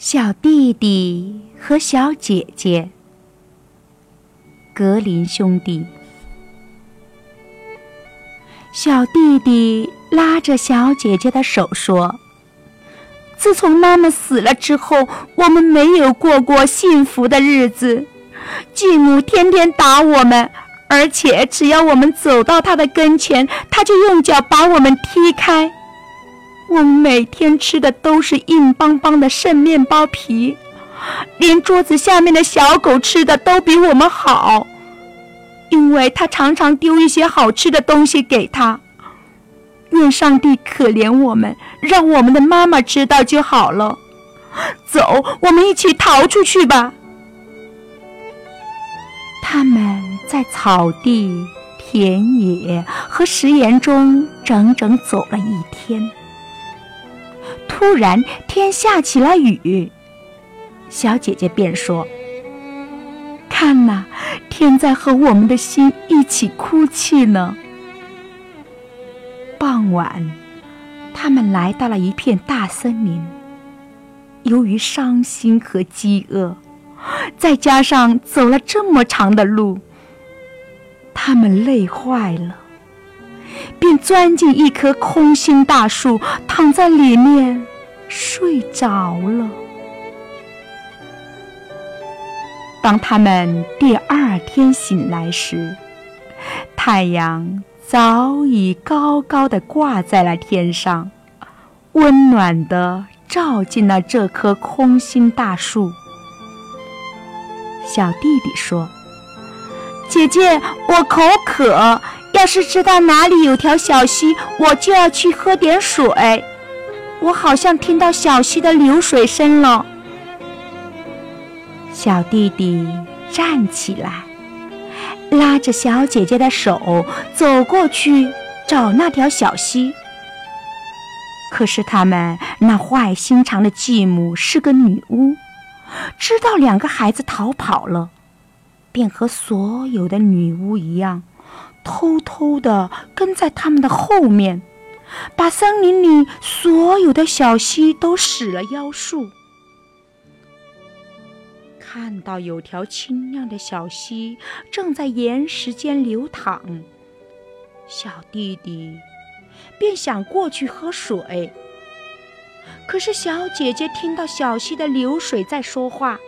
小弟弟和小姐姐，格林兄弟。小弟弟拉着小姐姐的手说：“自从妈妈死了之后，我们没有过过幸福的日子。继母天天打我们，而且只要我们走到她的跟前，她就用脚把我们踢开。”我们每天吃的都是硬邦邦的剩面包皮，连桌子下面的小狗吃的都比我们好，因为它常常丢一些好吃的东西给它。愿上帝可怜我们，让我们的妈妈知道就好了。走，我们一起逃出去吧。他们在草地、田野和食盐中整整走了一天。突然，天下起了雨。小姐姐便说：“看呐，天在和我们的心一起哭泣呢。”傍晚，他们来到了一片大森林。由于伤心和饥饿，再加上走了这么长的路，他们累坏了。便钻进一棵空心大树，躺在里面睡着了。当他们第二天醒来时，太阳早已高高的挂在了天上，温暖的照进了这棵空心大树。小弟弟说：“姐姐，我口渴。”要是知道哪里有条小溪，我就要去喝点水。我好像听到小溪的流水声了。小弟弟站起来，拉着小姐姐的手走过去找那条小溪。可是他们那坏心肠的继母是个女巫，知道两个孩子逃跑了，便和所有的女巫一样。偷偷地跟在他们的后面，把森林里所有的小溪都使了妖术。看到有条清亮的小溪正在岩石间流淌，小弟弟便想过去喝水。可是小姐姐听到小溪的流水在说话。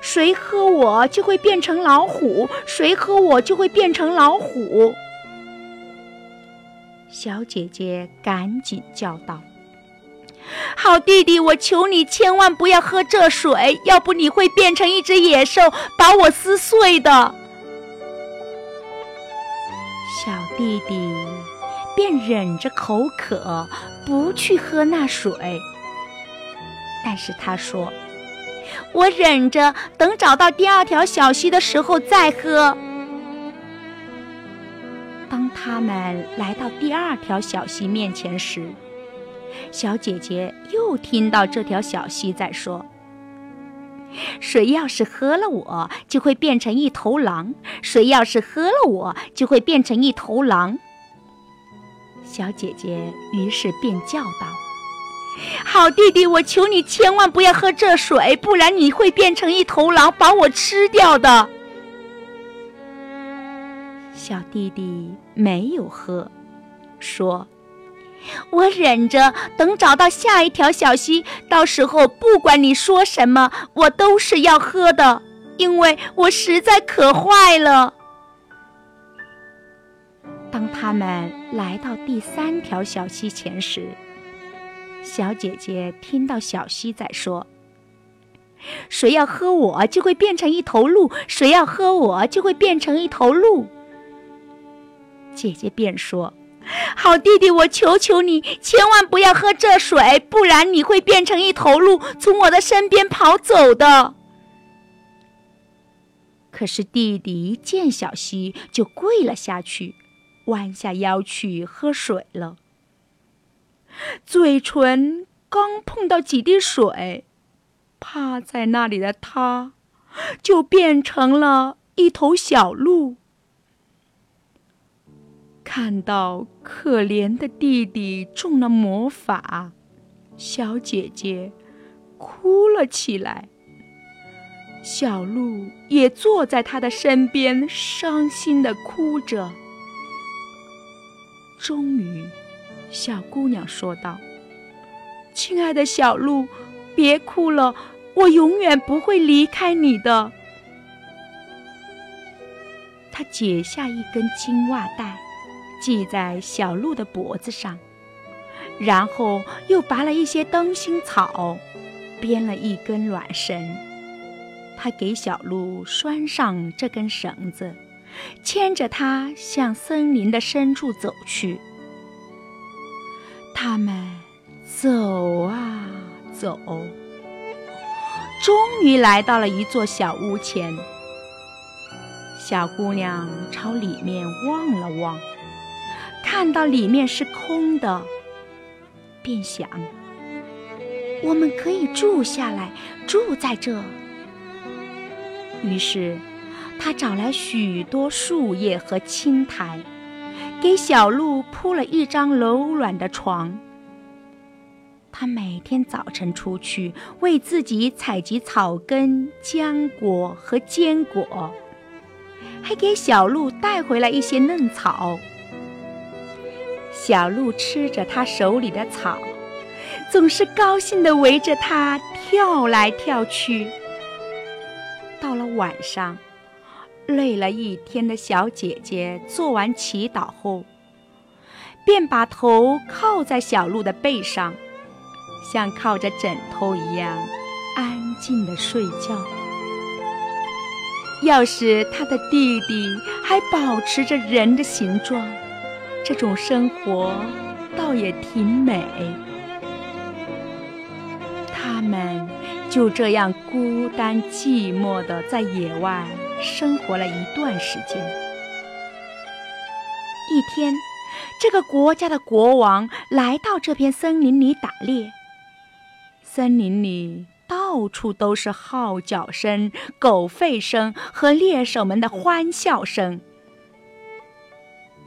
谁喝我就会变成老虎，谁喝我就会变成老虎。小姐姐赶紧叫道：“好弟弟，我求你千万不要喝这水，要不你会变成一只野兽，把我撕碎的。”小弟弟便忍着口渴，不去喝那水。但是他说。我忍着，等找到第二条小溪的时候再喝。当他们来到第二条小溪面前时，小姐姐又听到这条小溪在说：“谁要是喝了我，就会变成一头狼；谁要是喝了我，就会变成一头狼。”小姐姐于是便叫道。好弟弟，我求你千万不要喝这水，不然你会变成一头狼，把我吃掉的。小弟弟没有喝，说：“我忍着，等找到下一条小溪，到时候不管你说什么，我都是要喝的，因为我实在渴坏了。”当他们来到第三条小溪前时，小姐姐听到小溪在说：“谁要喝我，就会变成一头鹿；谁要喝我，就会变成一头鹿。”姐姐便说：“好弟弟，我求求你，千万不要喝这水，不然你会变成一头鹿，从我的身边跑走的。”可是弟弟一见小溪，就跪了下去，弯下腰去喝水了。嘴唇刚碰到几滴水，趴在那里的他，就变成了一头小鹿。看到可怜的弟弟中了魔法，小姐姐哭了起来。小鹿也坐在他的身边，伤心的哭着。终于，小姑娘说道：“亲爱的小鹿，别哭了，我永远不会离开你的。”她解下一根金袜带，系在小鹿的脖子上，然后又拔了一些灯芯草，编了一根卵绳。他给小鹿拴上这根绳子，牵着它向森林的深处走去。他们走啊走，终于来到了一座小屋前。小姑娘朝里面望了望，看到里面是空的，便想：我们可以住下来，住在这。于是，他找来许多树叶和青苔，给小鹿铺了一张柔软的床。他每天早晨出去为自己采集草根、浆果和坚果，还给小鹿带回来一些嫩草。小鹿吃着它手里的草，总是高兴地围着它跳来跳去。到了晚上，累了一天的小姐姐做完祈祷后，便把头靠在小鹿的背上，像靠着枕头一样安静的睡觉。要是他的弟弟还保持着人的形状，这种生活倒也挺美。他们。就这样孤单寂寞的在野外生活了一段时间。一天，这个国家的国王来到这片森林里打猎。森林里到处都是号角声、狗吠声和猎手们的欢笑声。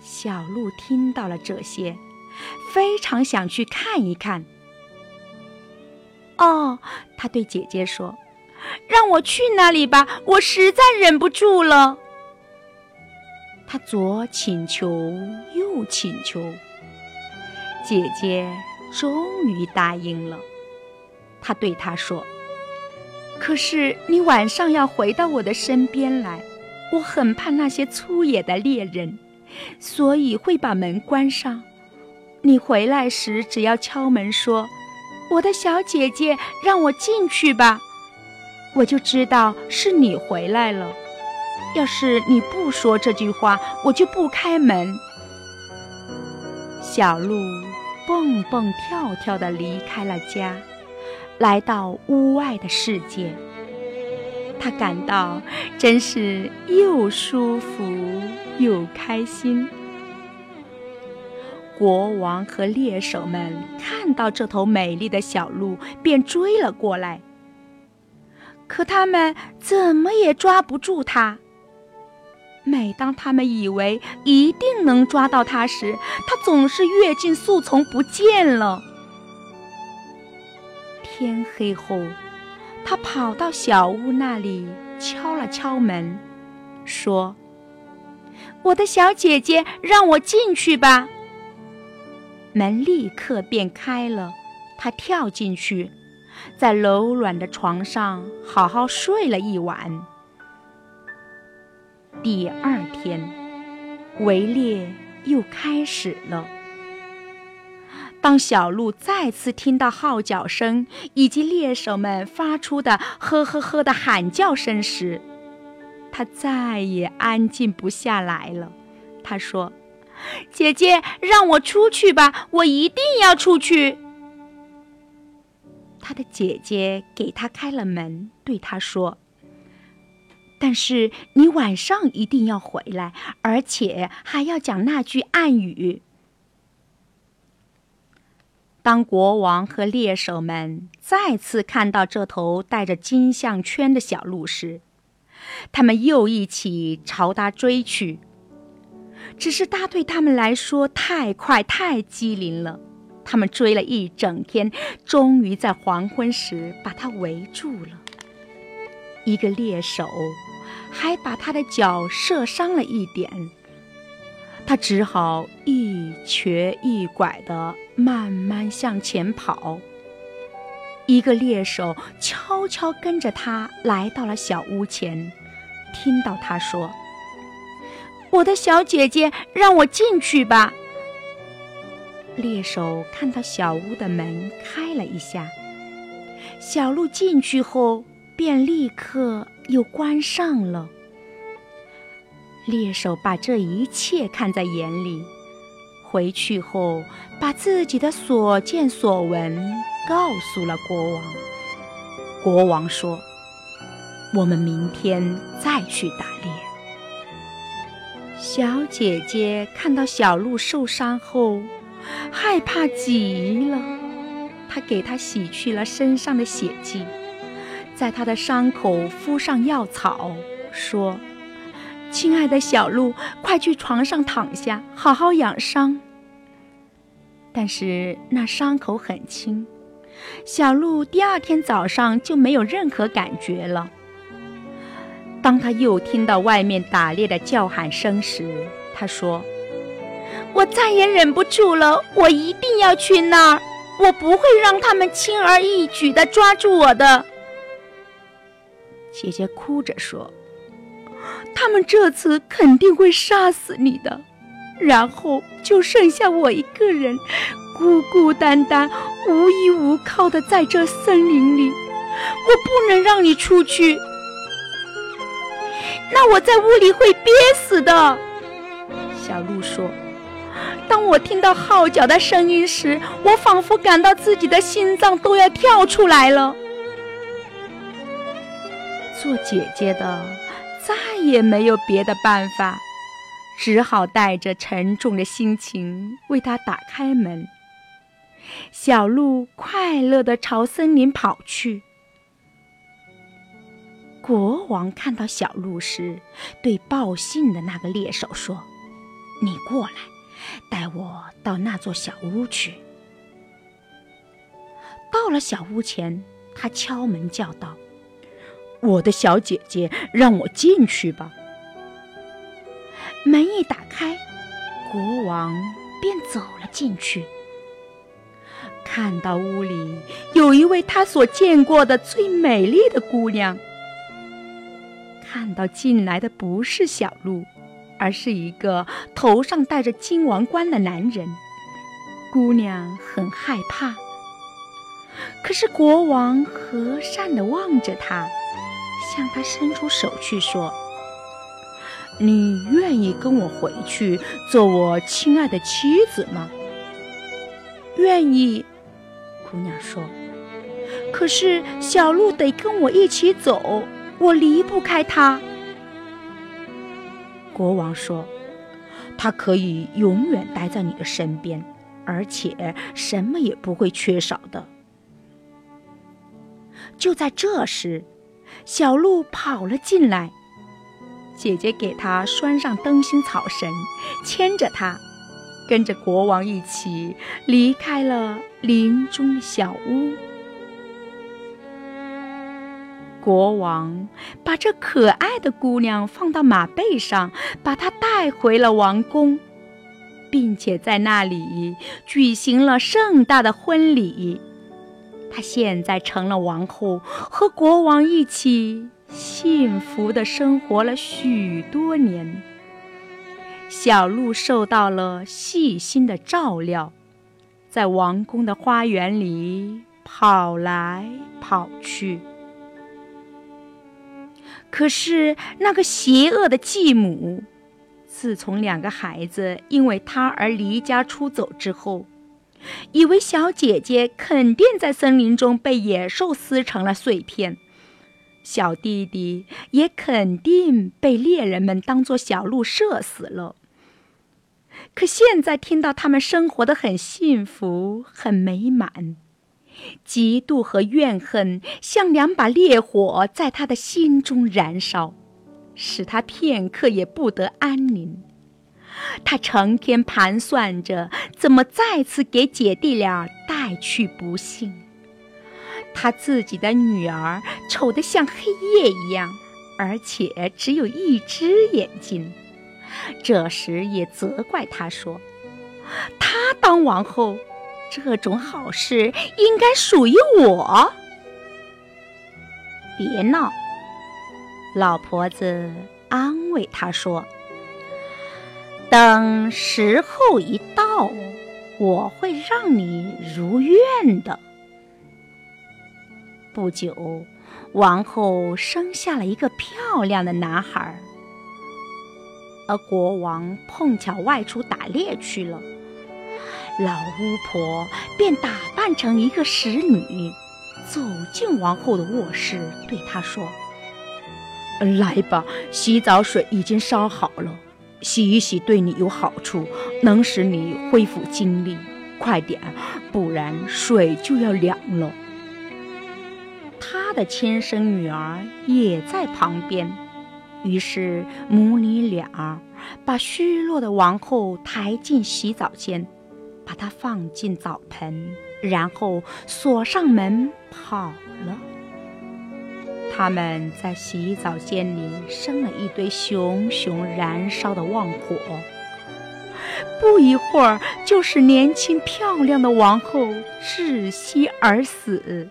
小鹿听到了这些，非常想去看一看。哦，他对姐姐说：“让我去那里吧，我实在忍不住了。”他左请求，右请求，姐姐终于答应了。他对他说：“可是你晚上要回到我的身边来，我很怕那些粗野的猎人，所以会把门关上。你回来时，只要敲门说。”我的小姐姐，让我进去吧，我就知道是你回来了。要是你不说这句话，我就不开门。小鹿蹦蹦跳跳地离开了家，来到屋外的世界。他感到真是又舒服又开心。国王和猎手们看到这头美丽的小鹿，便追了过来。可他们怎么也抓不住它。每当他们以为一定能抓到它时，它总是跃进树丛不见了。天黑后，他跑到小屋那里，敲了敲门，说：“我的小姐姐，让我进去吧。”门立刻便开了，她跳进去，在柔软的床上好好睡了一晚。第二天，围猎又开始了。当小鹿再次听到号角声以及猎手们发出的“呵呵呵”的喊叫声时，他再也安静不下来了。他说。姐姐，让我出去吧！我一定要出去。他的姐姐给他开了门，对他说：“但是你晚上一定要回来，而且还要讲那句暗语。”当国王和猎手们再次看到这头带着金项圈的小鹿时，他们又一起朝他追去。只是他对他们来说太快、太机灵了，他们追了一整天，终于在黄昏时把他围住了。一个猎手还把他的脚射伤了一点，他只好一瘸一拐地慢慢向前跑。一个猎手悄悄悄跟着他来到了小屋前，听到他说：“我的小姐姐，让我进去吧。”猎手看到小屋的门开了一下，小鹿进去后便立刻又关上了。猎手把这一切看在眼里，回去后把自己的所见所闻告诉了国王。国王说：“我们明天再去打猎。”小姐姐看到小鹿受伤后。害怕极了，她给它洗去了身上的血迹，在它的伤口敷上药草，说：“亲爱的小鹿，快去床上躺下，好好养伤。”但是那伤口很轻，小鹿第二天早上就没有任何感觉了。当他又听到外面打猎的叫喊声时，他说。我再也忍不住了，我一定要去那儿，我不会让他们轻而易举地抓住我的。姐姐哭着说：“他们这次肯定会杀死你的，然后就剩下我一个人，孤孤单单、无依无靠的在这森林里。我不能让你出去，那我在屋里会憋死的。”小鹿说。当我听到号角的声音时，我仿佛感到自己的心脏都要跳出来了。做姐姐的再也没有别的办法，只好带着沉重的心情为他打开门。小鹿快乐地朝森林跑去。国王看到小鹿时，对报信的那个猎手说：“你过来。”带我到那座小屋去。到了小屋前，他敲门叫道：“我的小姐姐，让我进去吧。”门一打开，国王便走了进去。看到屋里有一位他所见过的最美丽的姑娘。看到进来的不是小鹿。而是一个头上戴着金王冠的男人，姑娘很害怕。可是国王和善地望着她，向她伸出手去说：“你愿意跟我回去做我亲爱的妻子吗？”“愿意。”姑娘说。“可是小鹿得跟我一起走，我离不开他。”国王说：“他可以永远待在你的身边，而且什么也不会缺少的。”就在这时，小鹿跑了进来，姐姐给他拴上灯芯草绳，牵着他，跟着国王一起离开了林中的小屋。国王把这可爱的姑娘放到马背上，把她带回了王宫，并且在那里举行了盛大的婚礼。她现在成了王后，和国王一起幸福的生活了许多年。小鹿受到了细心的照料，在王宫的花园里跑来跑去。可是那个邪恶的继母，自从两个孩子因为他而离家出走之后，以为小姐姐肯定在森林中被野兽撕成了碎片，小弟弟也肯定被猎人们当作小鹿射死了。可现在听到他们生活的很幸福、很美满。嫉妒和怨恨像两把烈火，在他的心中燃烧，使他片刻也不得安宁。他成天盘算着怎么再次给姐弟俩带去不幸。他自己的女儿丑得像黑夜一样，而且只有一只眼睛。这时也责怪他说：“他当王后，这种好事应该属于我。”别闹，老婆子安慰他说。等时候一到，我会让你如愿的。不久，王后生下了一个漂亮的男孩，而国王碰巧外出打猎去了，老巫婆便打扮成一个使女，走进王后的卧室，对她说：“来吧，洗澡水已经烧好了。”洗一洗对你有好处，能使你恢复精力。快点，不然水就要凉了。的亲生女儿也在旁边，于是母女俩把虚弱的王后抬进洗澡间，把她放进澡盆，然后锁上门跑了。他们在洗澡间里生了一堆熊熊燃烧的旺火，不一会儿，就使年轻漂亮的王后窒息而死。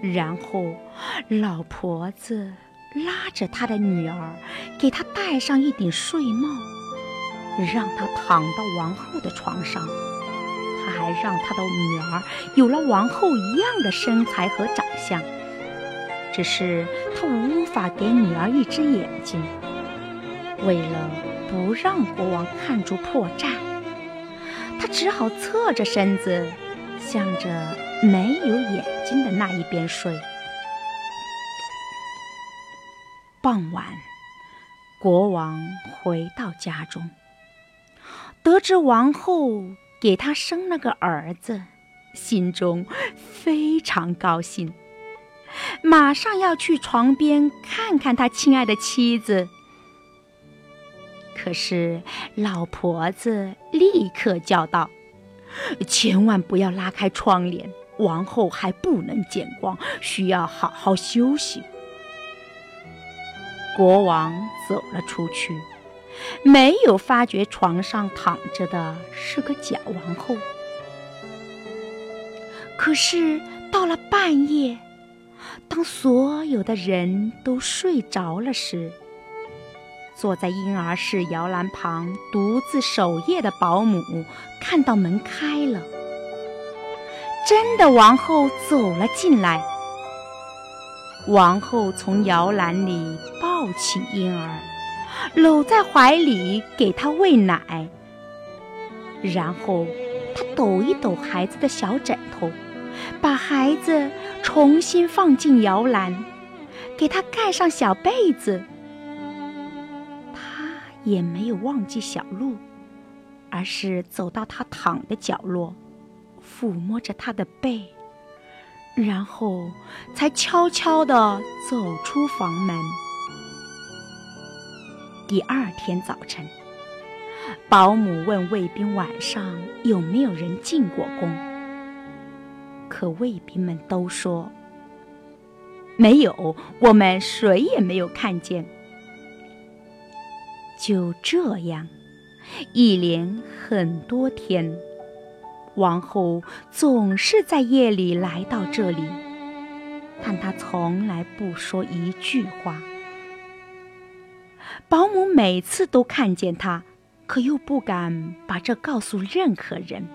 然后，老婆子拉着她的女儿，给她戴上一顶睡帽，让她躺到王后的床上。他还让他的女儿有了王后一样的身材和长相，只是他无法给女儿一只眼睛。为了不让国王看出破绽，他只好侧着身子，向着没有眼的那一边睡。傍晚，国王回到家中，得知王后。给他生了个儿子，心中非常高兴，马上要去床边看看他亲爱的妻子。可是老婆子立刻叫道：“千万不要拉开窗帘，王后还不能见光，需要好好休息。”国王走了出去。没有发觉床上躺着的是个假王后。可是到了半夜，当所有的人都睡着了时，坐在婴儿室摇篮旁独自守夜的保姆看到门开了，真的王后走了进来。王后从摇篮里抱起婴儿。搂在怀里给他喂奶，然后他抖一抖孩子的小枕头，把孩子重新放进摇篮，给他盖上小被子。他也没有忘记小鹿，而是走到他躺的角落，抚摸着他的背，然后才悄悄地走出房门。第二天早晨，保姆问卫兵晚上有没有人进过宫，可卫兵们都说没有，我们谁也没有看见。就这样，一连很多天，王后总是在夜里来到这里，但她从来不说一句话。保姆每次都看见她，可又不敢把这告诉任何人。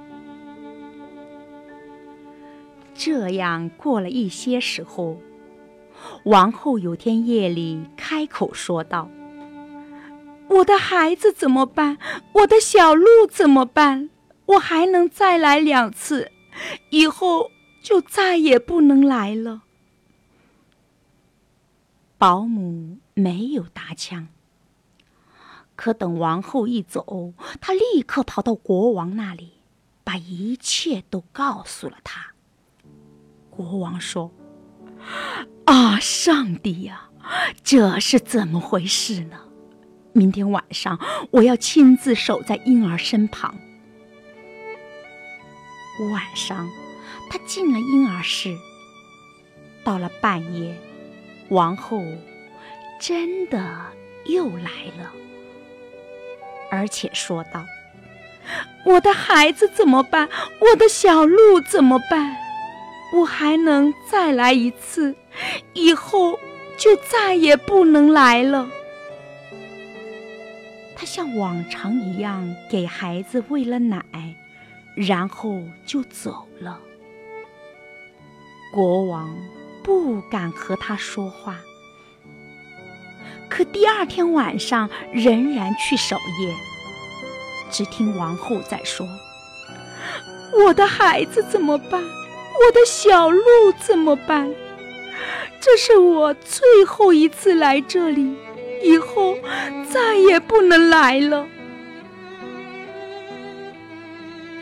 这样过了一些时候，王后有天夜里开口说道：“我的孩子怎么办？我的小鹿怎么办？我还能再来两次，以后就再也不能来了。”保姆没有搭腔。可等王后一走，他立刻跑到国王那里，把一切都告诉了他。国王说：“啊，上帝呀，这是怎么回事呢？明天晚上我要亲自守在婴儿身旁。晚上，他进了婴儿室。到了半夜，王后真的又来了，而且说道：“我的孩子怎么办？我的小鹿怎么办？我还能再来一次，以后就再也不能来了。”他像往常一样给孩子喂了奶，然后就走了。国王。不敢和他说话，可第二天晚上仍然去守夜。只听王后在说：“我的孩子怎么办？我的小鹿怎么办？这是我最后一次来这里，以后再也不能来了。”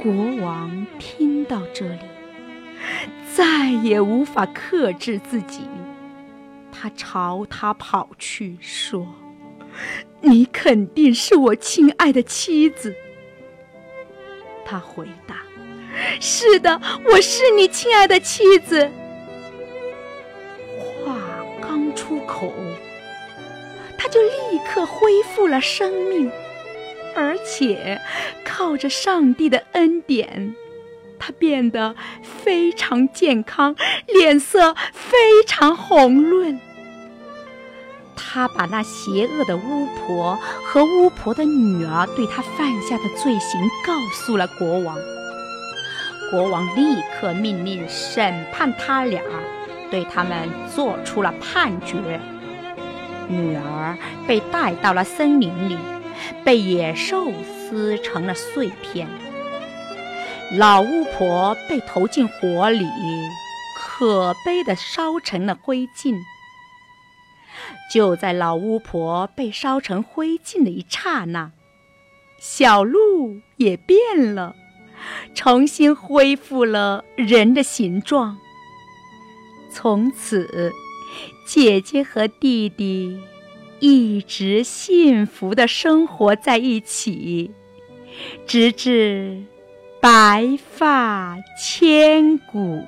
国王听到这里。再也无法克制自己，他朝他跑去，说：“你肯定是我亲爱的妻子。”他回答：“是的，我是你亲爱的妻子。”话刚出口，他就立刻恢复了生命，而且靠着上帝的恩典。他变得非常健康，脸色非常红润。他把那邪恶的巫婆和巫婆的女儿对他犯下的罪行告诉了国王。国王立刻命令审判他俩，对他们做出了判决。女儿被带到了森林里，被野兽撕成了碎片。老巫婆被投进火里，可悲的烧成了灰烬。就在老巫婆被烧成灰烬的一刹那，小鹿也变了，重新恢复了人的形状。从此，姐姐和弟弟一直幸福的生活在一起，直至。白发千古。